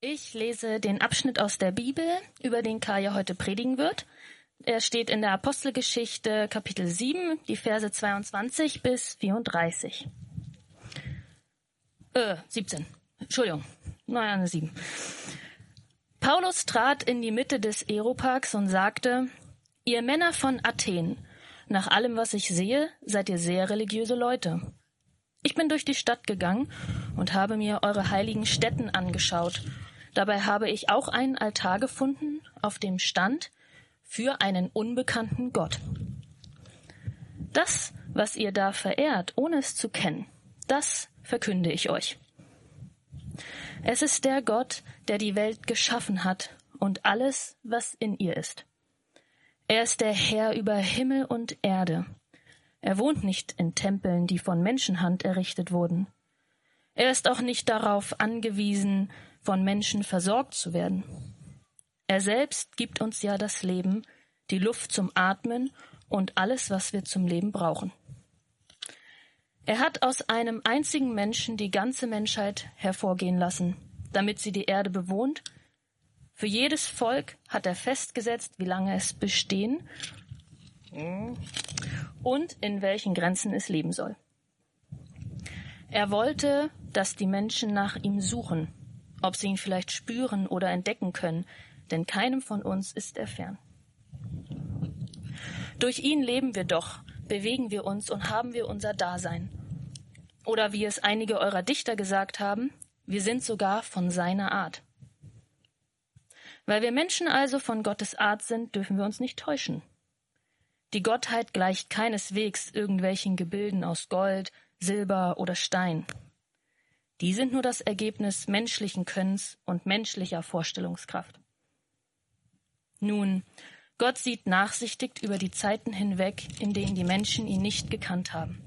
Ich lese den Abschnitt aus der Bibel, über den Kaya heute predigen wird. Er steht in der Apostelgeschichte Kapitel 7, die Verse 22 bis 34. Äh, 17. Entschuldigung. Nein, 7. Paulus trat in die Mitte des Aeroparks und sagte, Ihr Männer von Athen, nach allem, was ich sehe, seid ihr sehr religiöse Leute. Ich bin durch die Stadt gegangen und habe mir eure heiligen Stätten angeschaut Dabei habe ich auch einen Altar gefunden, auf dem stand für einen unbekannten Gott. Das, was ihr da verehrt, ohne es zu kennen, das verkünde ich euch. Es ist der Gott, der die Welt geschaffen hat und alles, was in ihr ist. Er ist der Herr über Himmel und Erde. Er wohnt nicht in Tempeln, die von Menschenhand errichtet wurden. Er ist auch nicht darauf angewiesen, von Menschen versorgt zu werden. Er selbst gibt uns ja das Leben, die Luft zum Atmen und alles, was wir zum Leben brauchen. Er hat aus einem einzigen Menschen die ganze Menschheit hervorgehen lassen, damit sie die Erde bewohnt. Für jedes Volk hat er festgesetzt, wie lange es bestehen und in welchen Grenzen es leben soll. Er wollte, dass die Menschen nach ihm suchen ob sie ihn vielleicht spüren oder entdecken können, denn keinem von uns ist er fern. Durch ihn leben wir doch, bewegen wir uns und haben wir unser Dasein. Oder wie es einige eurer Dichter gesagt haben, wir sind sogar von seiner Art. Weil wir Menschen also von Gottes Art sind, dürfen wir uns nicht täuschen. Die Gottheit gleicht keineswegs irgendwelchen Gebilden aus Gold, Silber oder Stein. Die sind nur das Ergebnis menschlichen Könnens und menschlicher Vorstellungskraft. Nun, Gott sieht nachsichtig über die Zeiten hinweg, in denen die Menschen ihn nicht gekannt haben.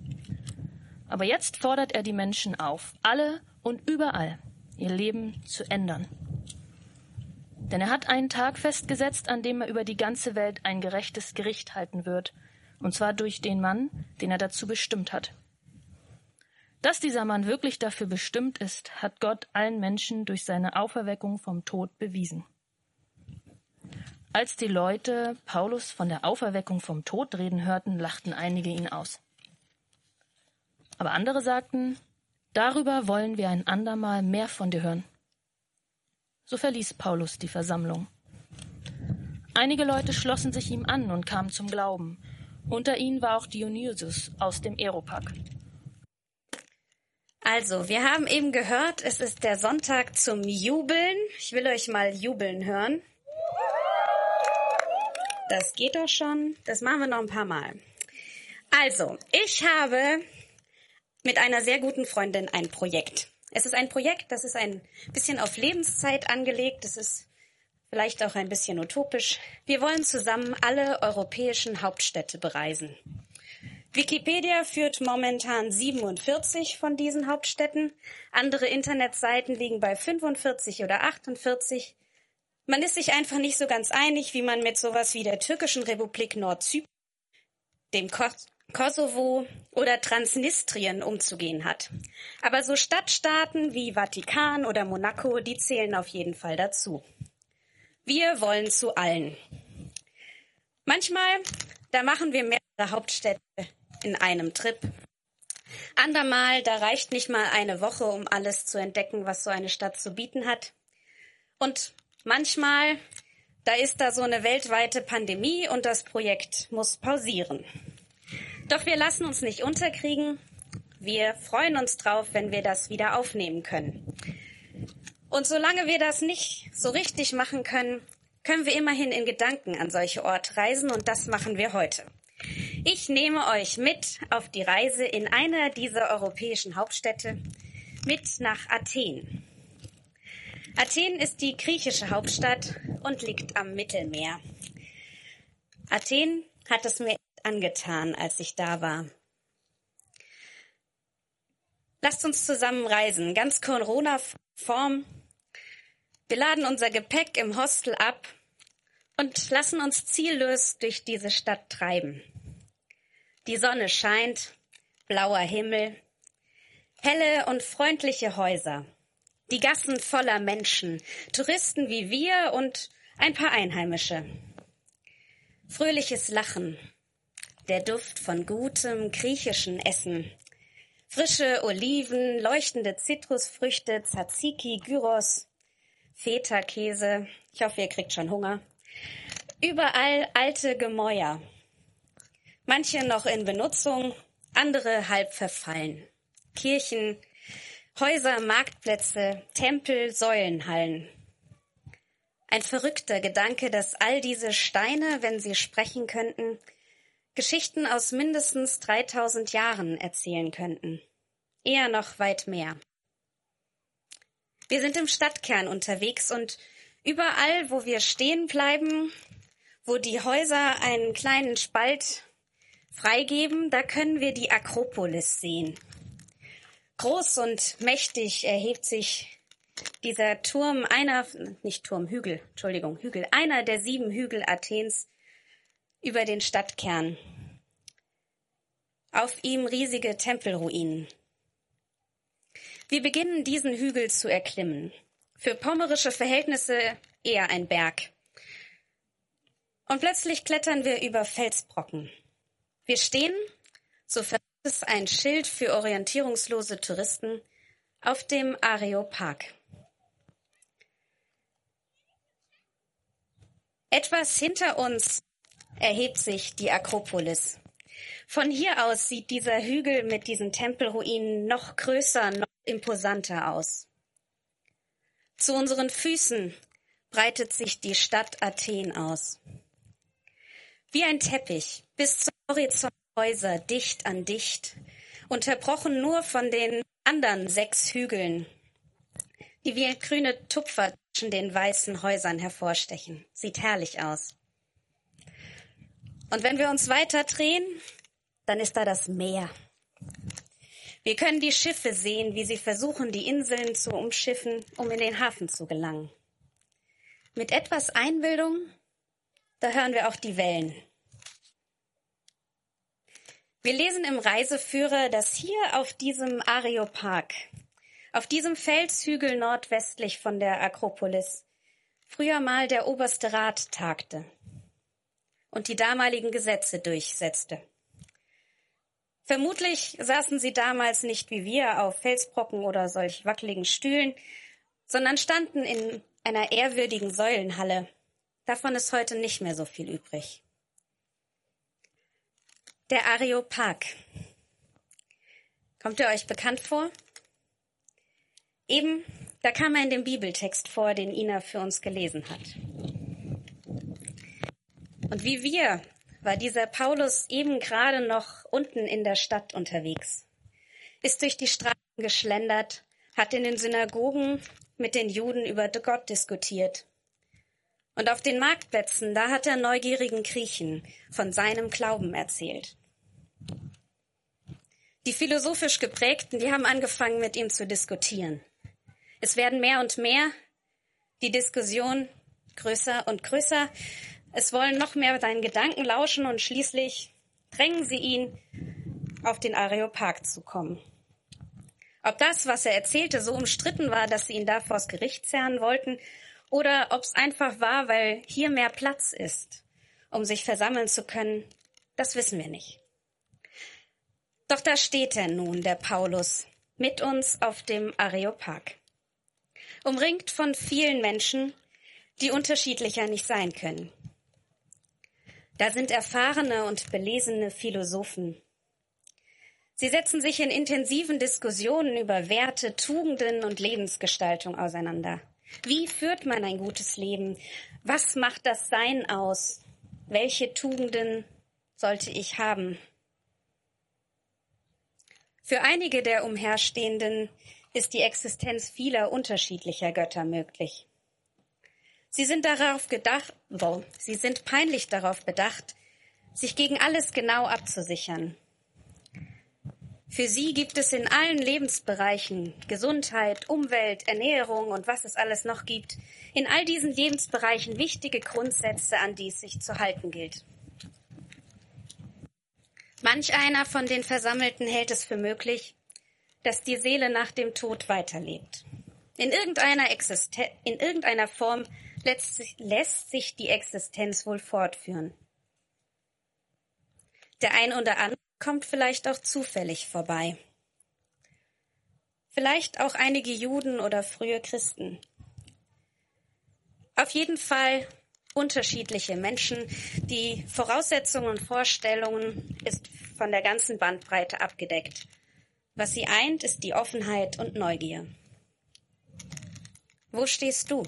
Aber jetzt fordert er die Menschen auf, alle und überall ihr Leben zu ändern. Denn er hat einen Tag festgesetzt, an dem er über die ganze Welt ein gerechtes Gericht halten wird, und zwar durch den Mann, den er dazu bestimmt hat. Dass dieser Mann wirklich dafür bestimmt ist, hat Gott allen Menschen durch seine Auferweckung vom Tod bewiesen. Als die Leute Paulus von der Auferweckung vom Tod reden hörten, lachten einige ihn aus. Aber andere sagten, darüber wollen wir ein andermal mehr von dir hören. So verließ Paulus die Versammlung. Einige Leute schlossen sich ihm an und kamen zum Glauben. Unter ihnen war auch Dionysius aus dem Aeropag. Also, wir haben eben gehört, es ist der Sonntag zum Jubeln. Ich will euch mal jubeln hören. Das geht doch schon. Das machen wir noch ein paar Mal. Also, ich habe mit einer sehr guten Freundin ein Projekt. Es ist ein Projekt, das ist ein bisschen auf Lebenszeit angelegt. Das ist vielleicht auch ein bisschen utopisch. Wir wollen zusammen alle europäischen Hauptstädte bereisen. Wikipedia führt momentan 47 von diesen Hauptstädten. Andere Internetseiten liegen bei 45 oder 48. Man ist sich einfach nicht so ganz einig, wie man mit sowas wie der türkischen Republik Nordzypern, dem Kos Kosovo oder Transnistrien umzugehen hat. Aber so Stadtstaaten wie Vatikan oder Monaco, die zählen auf jeden Fall dazu. Wir wollen zu allen. Manchmal, da machen wir mehrere Hauptstädte in einem Trip. Andermal, da reicht nicht mal eine Woche, um alles zu entdecken, was so eine Stadt zu bieten hat. Und manchmal, da ist da so eine weltweite Pandemie und das Projekt muss pausieren. Doch wir lassen uns nicht unterkriegen. Wir freuen uns drauf, wenn wir das wieder aufnehmen können. Und solange wir das nicht so richtig machen können, können wir immerhin in Gedanken an solche Orte reisen und das machen wir heute. Ich nehme euch mit auf die Reise in einer dieser europäischen Hauptstädte, mit nach Athen. Athen ist die griechische Hauptstadt und liegt am Mittelmeer. Athen hat es mir angetan, als ich da war. Lasst uns zusammen reisen, ganz Corona-Form. Wir laden unser Gepäck im Hostel ab und lassen uns ziellos durch diese Stadt treiben. Die Sonne scheint, blauer Himmel, helle und freundliche Häuser, Die Gassen voller Menschen, Touristen wie wir und ein paar Einheimische. Fröhliches Lachen, der Duft von gutem griechischen Essen, frische Oliven, leuchtende Zitrusfrüchte, Tzatziki, Gyros, Feta-Käse. Ich hoffe, ihr kriegt schon Hunger. Überall alte Gemäuer. Manche noch in Benutzung, andere halb verfallen. Kirchen, Häuser, Marktplätze, Tempel, Säulenhallen. Ein verrückter Gedanke, dass all diese Steine, wenn sie sprechen könnten, Geschichten aus mindestens 3000 Jahren erzählen könnten. Eher noch weit mehr. Wir sind im Stadtkern unterwegs und überall, wo wir stehen bleiben, wo die Häuser einen kleinen Spalt freigeben, da können wir die Akropolis sehen. Groß und mächtig erhebt sich dieser Turm, einer, nicht Turm, Hügel, Entschuldigung, Hügel, einer der sieben Hügel Athens über den Stadtkern. Auf ihm riesige Tempelruinen. Wir beginnen diesen Hügel zu erklimmen. Für pommerische Verhältnisse eher ein Berg. Und plötzlich klettern wir über Felsbrocken. Wir stehen, so es ein Schild für orientierungslose Touristen auf dem Areopag. Etwas hinter uns erhebt sich die Akropolis. Von hier aus sieht dieser Hügel mit diesen Tempelruinen noch größer, noch imposanter aus. Zu unseren Füßen breitet sich die Stadt Athen aus. Wie ein Teppich bis zum Horizont Häuser dicht an dicht, unterbrochen nur von den anderen sechs Hügeln, die wie grüne Tupfer zwischen den weißen Häusern hervorstechen. Sieht herrlich aus. Und wenn wir uns weiter drehen, dann ist da das Meer. Wir können die Schiffe sehen, wie sie versuchen, die Inseln zu umschiffen, um in den Hafen zu gelangen. Mit etwas Einbildung, da hören wir auch die Wellen. Wir lesen im Reiseführer, dass hier auf diesem Areopag, auf diesem Felshügel nordwestlich von der Akropolis, früher mal der oberste Rat tagte und die damaligen Gesetze durchsetzte. Vermutlich saßen sie damals nicht wie wir auf Felsbrocken oder solch wackeligen Stühlen, sondern standen in einer ehrwürdigen Säulenhalle. Davon ist heute nicht mehr so viel übrig. Der Areopag. Kommt er euch bekannt vor? Eben, da kam er in dem Bibeltext vor, den Ina für uns gelesen hat. Und wie wir war dieser Paulus eben gerade noch unten in der Stadt unterwegs, ist durch die Straßen geschlendert, hat in den Synagogen mit den Juden über Gott diskutiert. Und auf den Marktplätzen, da hat er neugierigen Griechen von seinem Glauben erzählt. Die philosophisch geprägten, die haben angefangen, mit ihm zu diskutieren. Es werden mehr und mehr, die Diskussion größer und größer. Es wollen noch mehr seinen Gedanken lauschen und schließlich drängen sie ihn, auf den Areopag zu kommen. Ob das, was er erzählte, so umstritten war, dass sie ihn da vors Gericht zerren wollten, oder ob es einfach war, weil hier mehr Platz ist, um sich versammeln zu können, das wissen wir nicht. Doch da steht er nun, der Paulus, mit uns auf dem Areopag. Umringt von vielen Menschen, die unterschiedlicher nicht sein können. Da sind erfahrene und belesene Philosophen. Sie setzen sich in intensiven Diskussionen über Werte, Tugenden und Lebensgestaltung auseinander. Wie führt man ein gutes Leben? Was macht das Sein aus? Welche Tugenden sollte ich haben? Für einige der Umherstehenden ist die Existenz vieler unterschiedlicher Götter möglich. Sie sind darauf gedacht, oh, sie sind peinlich darauf bedacht, sich gegen alles genau abzusichern. Für sie gibt es in allen Lebensbereichen Gesundheit, Umwelt, Ernährung und was es alles noch gibt, in all diesen Lebensbereichen wichtige Grundsätze, an die es sich zu halten gilt. Manch einer von den Versammelten hält es für möglich, dass die Seele nach dem Tod weiterlebt. In irgendeiner, Existen in irgendeiner Form lässt sich, lässt sich die Existenz wohl fortführen. Der ein oder andere kommt vielleicht auch zufällig vorbei. Vielleicht auch einige Juden oder frühe Christen. Auf jeden Fall unterschiedliche Menschen. Die Voraussetzungen und Vorstellungen ist von der ganzen Bandbreite abgedeckt. Was sie eint, ist die Offenheit und Neugier. Wo stehst du?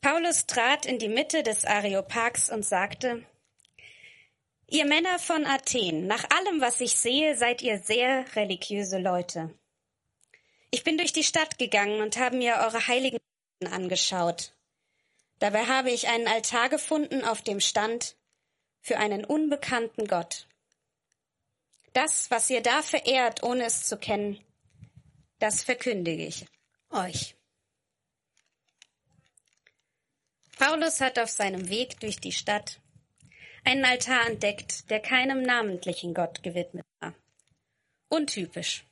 Paulus trat in die Mitte des Areopags und sagte, Ihr Männer von Athen, nach allem, was ich sehe, seid ihr sehr religiöse Leute. Ich bin durch die Stadt gegangen und habe mir eure heiligen angeschaut. Dabei habe ich einen Altar gefunden, auf dem stand für einen unbekannten Gott. Das, was ihr da verehrt, ohne es zu kennen, das verkündige ich euch. Paulus hat auf seinem Weg durch die Stadt einen Altar entdeckt, der keinem namentlichen Gott gewidmet war. Untypisch.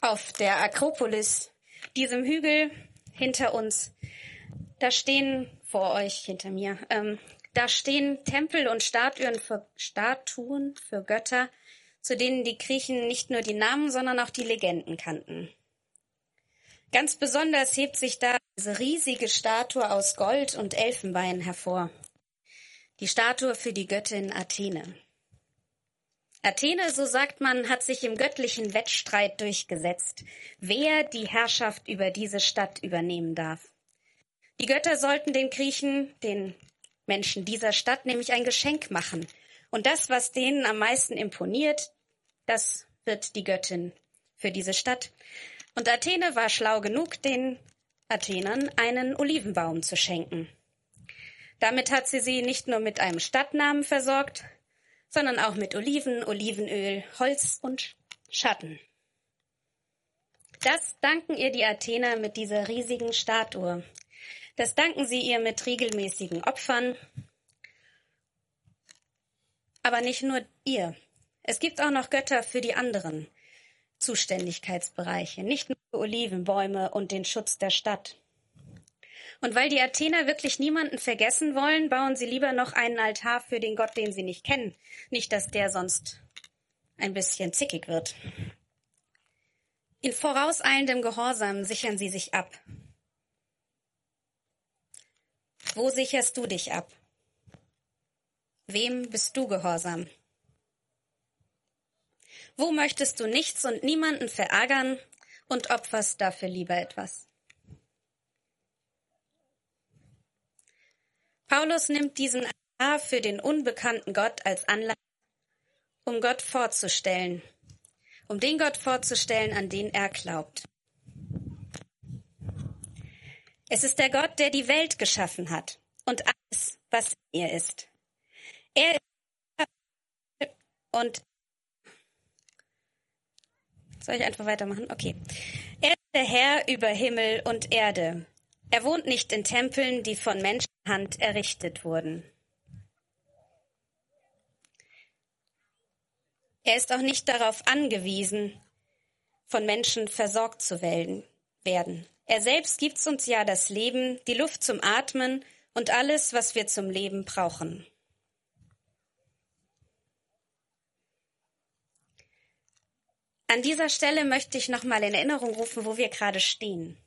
Auf der Akropolis, diesem Hügel hinter uns, da stehen vor euch, hinter mir, ähm, da stehen Tempel und Statuen für, Statuen für Götter, zu denen die Griechen nicht nur die Namen, sondern auch die Legenden kannten. Ganz besonders hebt sich da diese riesige Statue aus Gold und Elfenbein hervor. Die Statue für die Göttin Athene. Athene, so sagt man, hat sich im göttlichen Wettstreit durchgesetzt, wer die Herrschaft über diese Stadt übernehmen darf. Die Götter sollten den Griechen, den Menschen dieser Stadt, nämlich ein Geschenk machen. Und das, was denen am meisten imponiert, das wird die Göttin für diese Stadt. Und Athene war schlau genug, den Athenern einen Olivenbaum zu schenken. Damit hat sie sie nicht nur mit einem Stadtnamen versorgt, sondern auch mit Oliven, Olivenöl, Holz und Schatten. Das danken ihr die Athener mit dieser riesigen Statue. Das danken sie ihr mit regelmäßigen Opfern. Aber nicht nur ihr. Es gibt auch noch Götter für die anderen Zuständigkeitsbereiche, nicht nur für Olivenbäume und den Schutz der Stadt. Und weil die Athener wirklich niemanden vergessen wollen, bauen sie lieber noch einen Altar für den Gott, den sie nicht kennen. Nicht, dass der sonst ein bisschen zickig wird. In vorauseilendem Gehorsam sichern sie sich ab. Wo sicherst du dich ab? Wem bist du gehorsam? Wo möchtest du nichts und niemanden verärgern und opferst dafür lieber etwas? Paulus nimmt diesen A für den unbekannten Gott als Anlass, um Gott vorzustellen, um den Gott vorzustellen, an den er glaubt. Es ist der Gott, der die Welt geschaffen hat und alles, was in ihr ist. Er ist und soll ich einfach weitermachen? Okay. Er ist der Herr über Himmel und Erde. Er wohnt nicht in Tempeln, die von Menschenhand errichtet wurden. Er ist auch nicht darauf angewiesen, von Menschen versorgt zu werden. Er selbst gibt uns ja das Leben, die Luft zum Atmen und alles, was wir zum Leben brauchen. An dieser Stelle möchte ich nochmal in Erinnerung rufen, wo wir gerade stehen.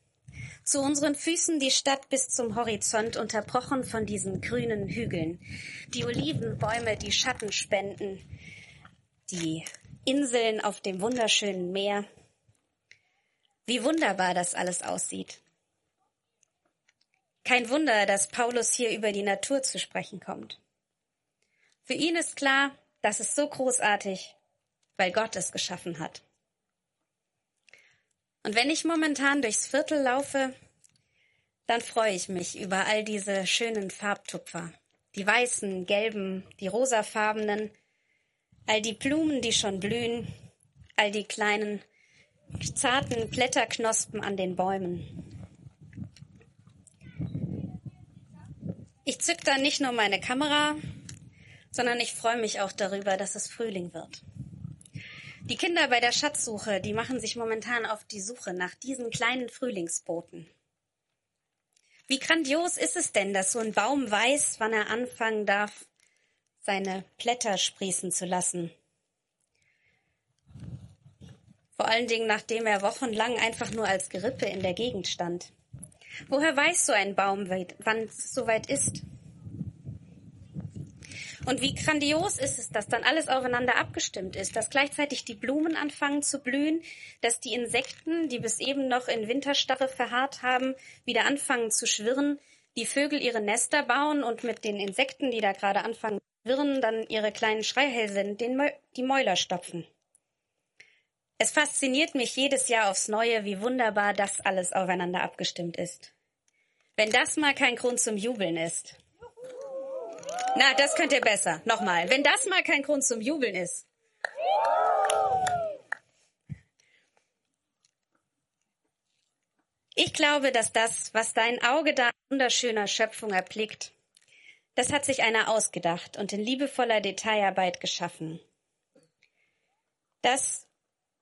Zu unseren Füßen die Stadt bis zum Horizont, unterbrochen von diesen grünen Hügeln. Die Olivenbäume, die Schatten spenden. Die Inseln auf dem wunderschönen Meer. Wie wunderbar das alles aussieht. Kein Wunder, dass Paulus hier über die Natur zu sprechen kommt. Für ihn ist klar, das ist so großartig, weil Gott es geschaffen hat. Und wenn ich momentan durchs Viertel laufe, dann freue ich mich über all diese schönen Farbtupfer. Die weißen, gelben, die rosafarbenen, all die Blumen, die schon blühen, all die kleinen, zarten Blätterknospen an den Bäumen. Ich zück dann nicht nur meine Kamera, sondern ich freue mich auch darüber, dass es Frühling wird. Die Kinder bei der Schatzsuche, die machen sich momentan auf die Suche nach diesen kleinen Frühlingsboten. Wie grandios ist es denn, dass so ein Baum weiß, wann er anfangen darf, seine Blätter sprießen zu lassen? Vor allen Dingen, nachdem er wochenlang einfach nur als Gerippe in der Gegend stand. Woher weiß so ein Baum, wann es soweit ist? Und wie grandios ist es, dass dann alles aufeinander abgestimmt ist, dass gleichzeitig die Blumen anfangen zu blühen, dass die Insekten, die bis eben noch in Winterstarre verharrt haben, wieder anfangen zu schwirren, die Vögel ihre Nester bauen und mit den Insekten, die da gerade anfangen zu schwirren, dann ihre kleinen Schreihälse den die Mäuler stopfen. Es fasziniert mich jedes Jahr aufs Neue, wie wunderbar das alles aufeinander abgestimmt ist. Wenn das mal kein Grund zum Jubeln ist. Na, das könnt ihr besser. Nochmal. Wenn das mal kein Grund zum Jubeln ist. Ich glaube, dass das, was dein Auge da wunderschöner Schöpfung erblickt, das hat sich einer ausgedacht und in liebevoller Detailarbeit geschaffen. Das,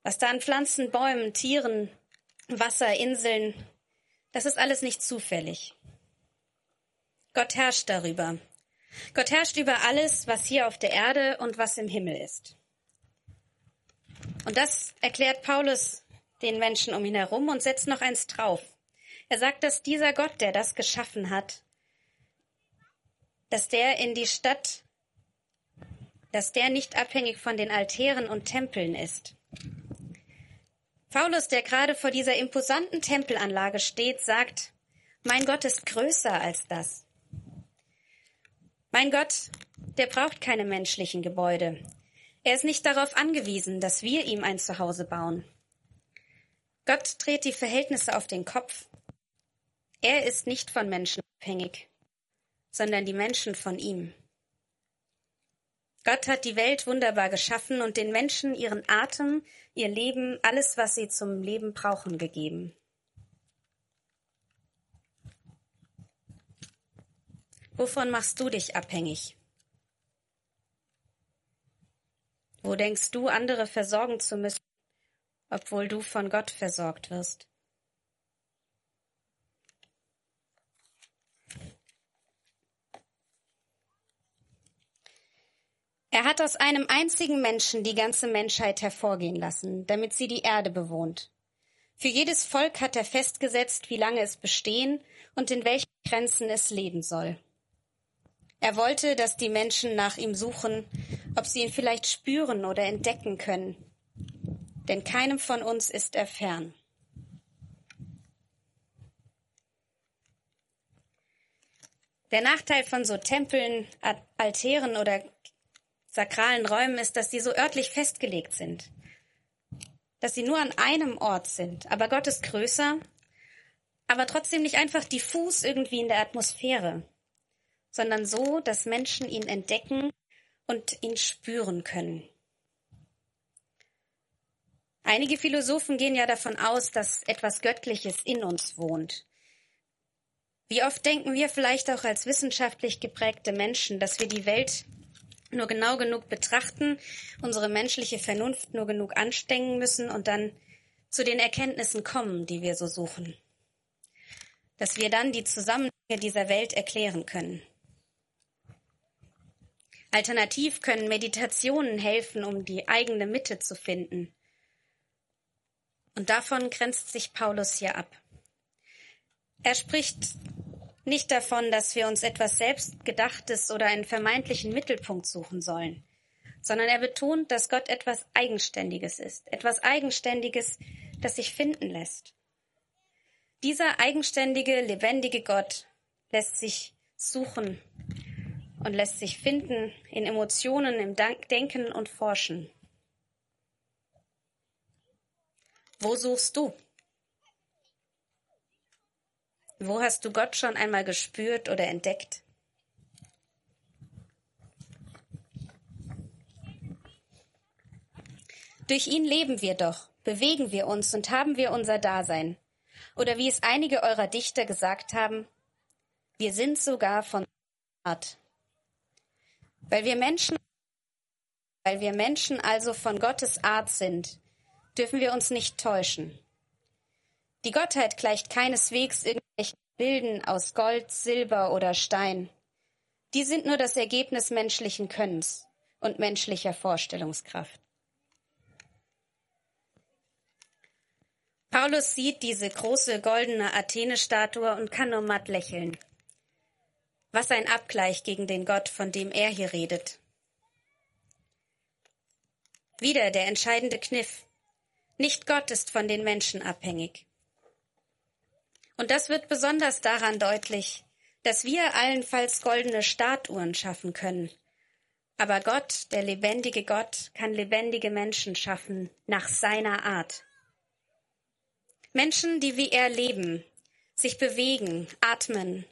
was da an Pflanzen, Bäumen, Tieren, Wasser, Inseln, das ist alles nicht zufällig. Gott herrscht darüber Gott herrscht über alles, was hier auf der Erde und was im Himmel ist. Und das erklärt Paulus den Menschen um ihn herum und setzt noch eins drauf. Er sagt, dass dieser Gott, der das geschaffen hat, dass der in die Stadt, dass der nicht abhängig von den Altären und Tempeln ist. Paulus, der gerade vor dieser imposanten Tempelanlage steht, sagt, mein Gott ist größer als das. Mein Gott, der braucht keine menschlichen Gebäude. Er ist nicht darauf angewiesen, dass wir ihm ein Zuhause bauen. Gott dreht die Verhältnisse auf den Kopf. Er ist nicht von Menschen abhängig, sondern die Menschen von ihm. Gott hat die Welt wunderbar geschaffen und den Menschen ihren Atem, ihr Leben, alles, was sie zum Leben brauchen, gegeben. Wovon machst du dich abhängig? Wo denkst du, andere versorgen zu müssen, obwohl du von Gott versorgt wirst? Er hat aus einem einzigen Menschen die ganze Menschheit hervorgehen lassen, damit sie die Erde bewohnt. Für jedes Volk hat er festgesetzt, wie lange es bestehen und in welchen Grenzen es leben soll. Er wollte, dass die Menschen nach ihm suchen, ob sie ihn vielleicht spüren oder entdecken können. Denn keinem von uns ist er fern. Der Nachteil von so Tempeln, Altären oder sakralen Räumen ist, dass sie so örtlich festgelegt sind. Dass sie nur an einem Ort sind. Aber Gott ist größer, aber trotzdem nicht einfach diffus irgendwie in der Atmosphäre sondern so, dass Menschen ihn entdecken und ihn spüren können. Einige Philosophen gehen ja davon aus, dass etwas Göttliches in uns wohnt. Wie oft denken wir vielleicht auch als wissenschaftlich geprägte Menschen, dass wir die Welt nur genau genug betrachten, unsere menschliche Vernunft nur genug anstrengen müssen und dann zu den Erkenntnissen kommen, die wir so suchen. Dass wir dann die Zusammenhänge dieser Welt erklären können. Alternativ können Meditationen helfen, um die eigene Mitte zu finden. Und davon grenzt sich Paulus hier ab. Er spricht nicht davon, dass wir uns etwas Selbstgedachtes oder einen vermeintlichen Mittelpunkt suchen sollen, sondern er betont, dass Gott etwas Eigenständiges ist, etwas Eigenständiges, das sich finden lässt. Dieser eigenständige, lebendige Gott lässt sich suchen und lässt sich finden in Emotionen, im Denken und Forschen. Wo suchst du? Wo hast du Gott schon einmal gespürt oder entdeckt? Durch ihn leben wir doch, bewegen wir uns und haben wir unser Dasein. Oder wie es einige eurer Dichter gesagt haben, wir sind sogar von Art weil wir Menschen Weil wir Menschen also von Gottes Art sind, dürfen wir uns nicht täuschen. Die Gottheit gleicht keineswegs irgendwelchen Bilden aus Gold, Silber oder Stein. Die sind nur das Ergebnis menschlichen Könnens und menschlicher Vorstellungskraft. Paulus sieht diese große goldene Athene-Statue und kann nur matt lächeln. Was ein Abgleich gegen den Gott, von dem er hier redet. Wieder der entscheidende Kniff. Nicht Gott ist von den Menschen abhängig. Und das wird besonders daran deutlich, dass wir allenfalls goldene Statuen schaffen können. Aber Gott, der lebendige Gott, kann lebendige Menschen schaffen nach seiner Art. Menschen, die wie er leben, sich bewegen, atmen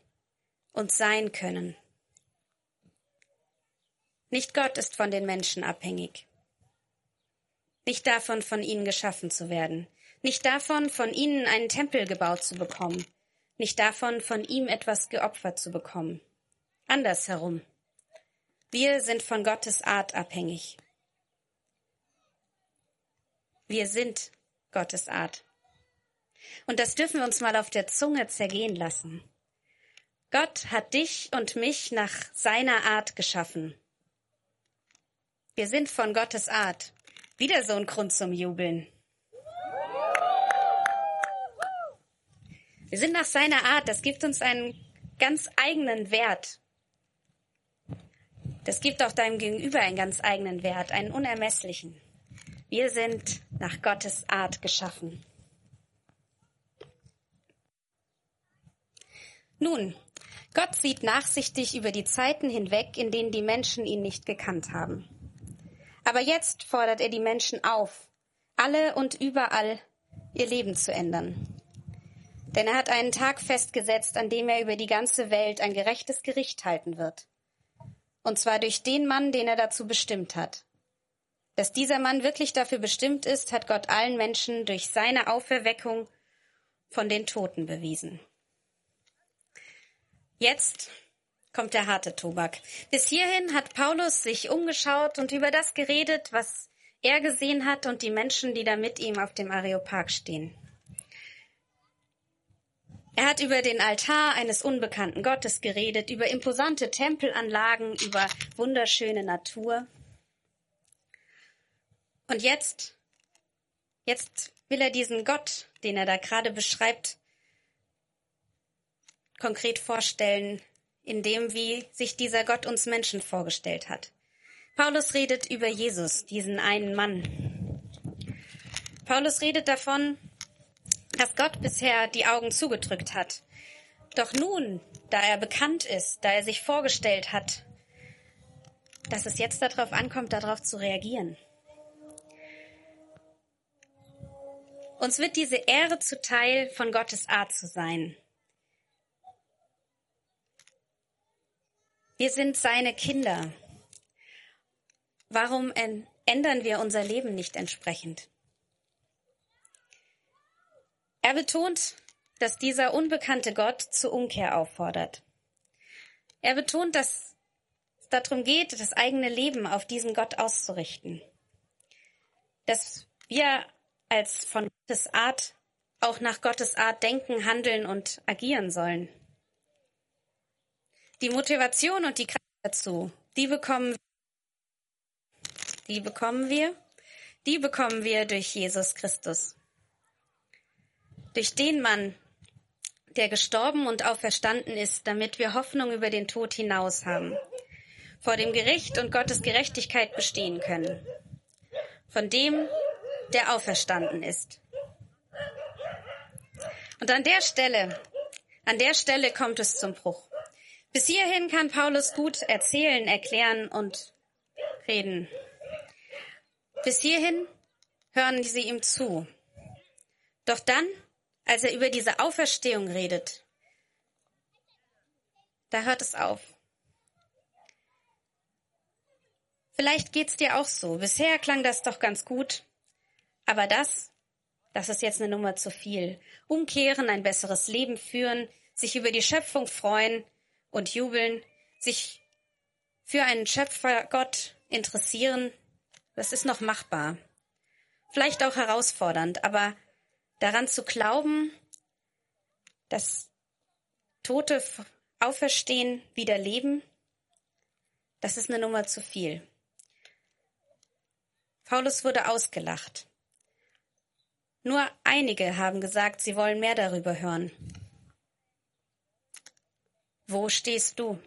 und sein können. Nicht Gott ist von den Menschen abhängig. Nicht davon, von ihnen geschaffen zu werden. Nicht davon, von ihnen einen Tempel gebaut zu bekommen. Nicht davon, von ihm etwas geopfert zu bekommen. Andersherum. Wir sind von Gottes Art abhängig. Wir sind Gottes Art. Und das dürfen wir uns mal auf der Zunge zergehen lassen. Gott hat dich und mich nach seiner Art geschaffen. Wir sind von Gottes Art. Wieder so ein Grund zum Jubeln. Wir sind nach seiner Art. Das gibt uns einen ganz eigenen Wert. Das gibt auch deinem Gegenüber einen ganz eigenen Wert, einen unermesslichen. Wir sind nach Gottes Art geschaffen. Nun, Gott sieht nachsichtig über die Zeiten hinweg, in denen die Menschen ihn nicht gekannt haben. Aber jetzt fordert er die Menschen auf, alle und überall ihr Leben zu ändern. Denn er hat einen Tag festgesetzt, an dem er über die ganze Welt ein gerechtes Gericht halten wird. Und zwar durch den Mann, den er dazu bestimmt hat. Dass dieser Mann wirklich dafür bestimmt ist, hat Gott allen Menschen durch seine Auferweckung von den Toten bewiesen. Jetzt kommt der harte Tobak. Bis hierhin hat Paulus sich umgeschaut und über das geredet, was er gesehen hat und die Menschen, die da mit ihm auf dem Areopag stehen. Er hat über den Altar eines unbekannten Gottes geredet, über imposante Tempelanlagen, über wunderschöne Natur. Und jetzt, jetzt will er diesen Gott, den er da gerade beschreibt, konkret vorstellen, in dem, wie sich dieser Gott uns Menschen vorgestellt hat. Paulus redet über Jesus, diesen einen Mann. Paulus redet davon, dass Gott bisher die Augen zugedrückt hat. Doch nun, da er bekannt ist, da er sich vorgestellt hat, dass es jetzt darauf ankommt, darauf zu reagieren. Uns wird diese Ehre zuteil, von Gottes Art zu sein. Wir sind seine Kinder. Warum ändern wir unser Leben nicht entsprechend? Er betont, dass dieser unbekannte Gott zur Umkehr auffordert. Er betont, dass es darum geht, das eigene Leben auf diesen Gott auszurichten. Dass wir als von Gottes Art auch nach Gottes Art denken, handeln und agieren sollen. Die Motivation und die Kraft dazu, die bekommen, die bekommen wir, die bekommen wir durch Jesus Christus. Durch den Mann, der gestorben und auferstanden ist, damit wir Hoffnung über den Tod hinaus haben, vor dem Gericht und Gottes Gerechtigkeit bestehen können. Von dem, der auferstanden ist. Und an der Stelle, an der Stelle kommt es zum Bruch. Bis hierhin kann Paulus gut erzählen, erklären und reden. Bis hierhin hören sie ihm zu. Doch dann, als er über diese Auferstehung redet, da hört es auf. Vielleicht geht's dir auch so. Bisher klang das doch ganz gut. Aber das, das ist jetzt eine Nummer zu viel. Umkehren, ein besseres Leben führen, sich über die Schöpfung freuen, und jubeln, sich für einen Schöpfergott interessieren, das ist noch machbar. Vielleicht auch herausfordernd, aber daran zu glauben, dass Tote auferstehen, wieder leben, das ist eine Nummer zu viel. Paulus wurde ausgelacht. Nur einige haben gesagt, sie wollen mehr darüber hören. Wo stehst du?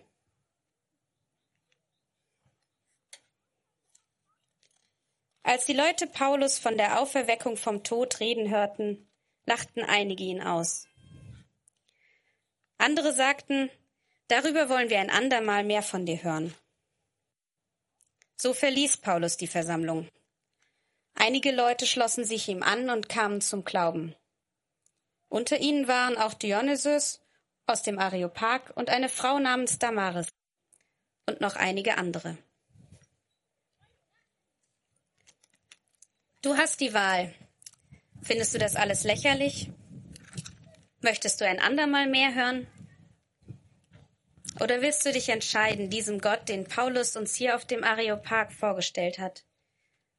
Als die Leute Paulus von der Auferweckung vom Tod reden hörten, lachten einige ihn aus. Andere sagten, darüber wollen wir ein andermal mehr von dir hören. So verließ Paulus die Versammlung. Einige Leute schlossen sich ihm an und kamen zum Glauben. Unter ihnen waren auch Dionysus aus dem Areopag und eine Frau namens Damaris und noch einige andere. Du hast die Wahl. Findest du das alles lächerlich? Möchtest du ein andermal mehr hören? Oder willst du dich entscheiden, diesem Gott, den Paulus uns hier auf dem Areopag vorgestellt hat,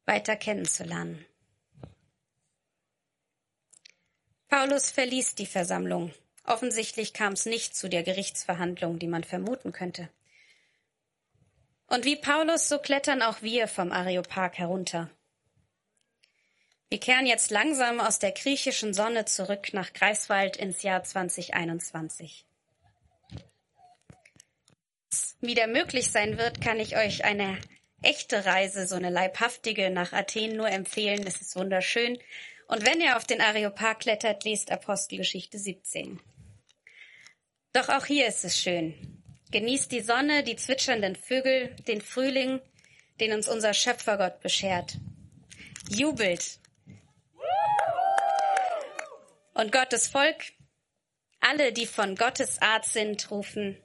weiter kennenzulernen. Paulus verließ die Versammlung. Offensichtlich kam es nicht zu der Gerichtsverhandlung, die man vermuten könnte. Und wie Paulus, so klettern auch wir vom Areopag herunter. Wir kehren jetzt langsam aus der griechischen Sonne zurück nach Greifswald ins Jahr 2021. Wieder möglich sein wird, kann ich euch eine echte Reise, so eine leibhaftige nach Athen nur empfehlen. Es ist wunderschön. Und wenn ihr auf den Areopag klettert, lest Apostelgeschichte 17. Doch auch hier ist es schön. Genießt die Sonne, die zwitschernden Vögel, den Frühling, den uns unser Schöpfergott beschert. Jubelt. Und Gottes Volk, alle, die von Gottes Art sind, rufen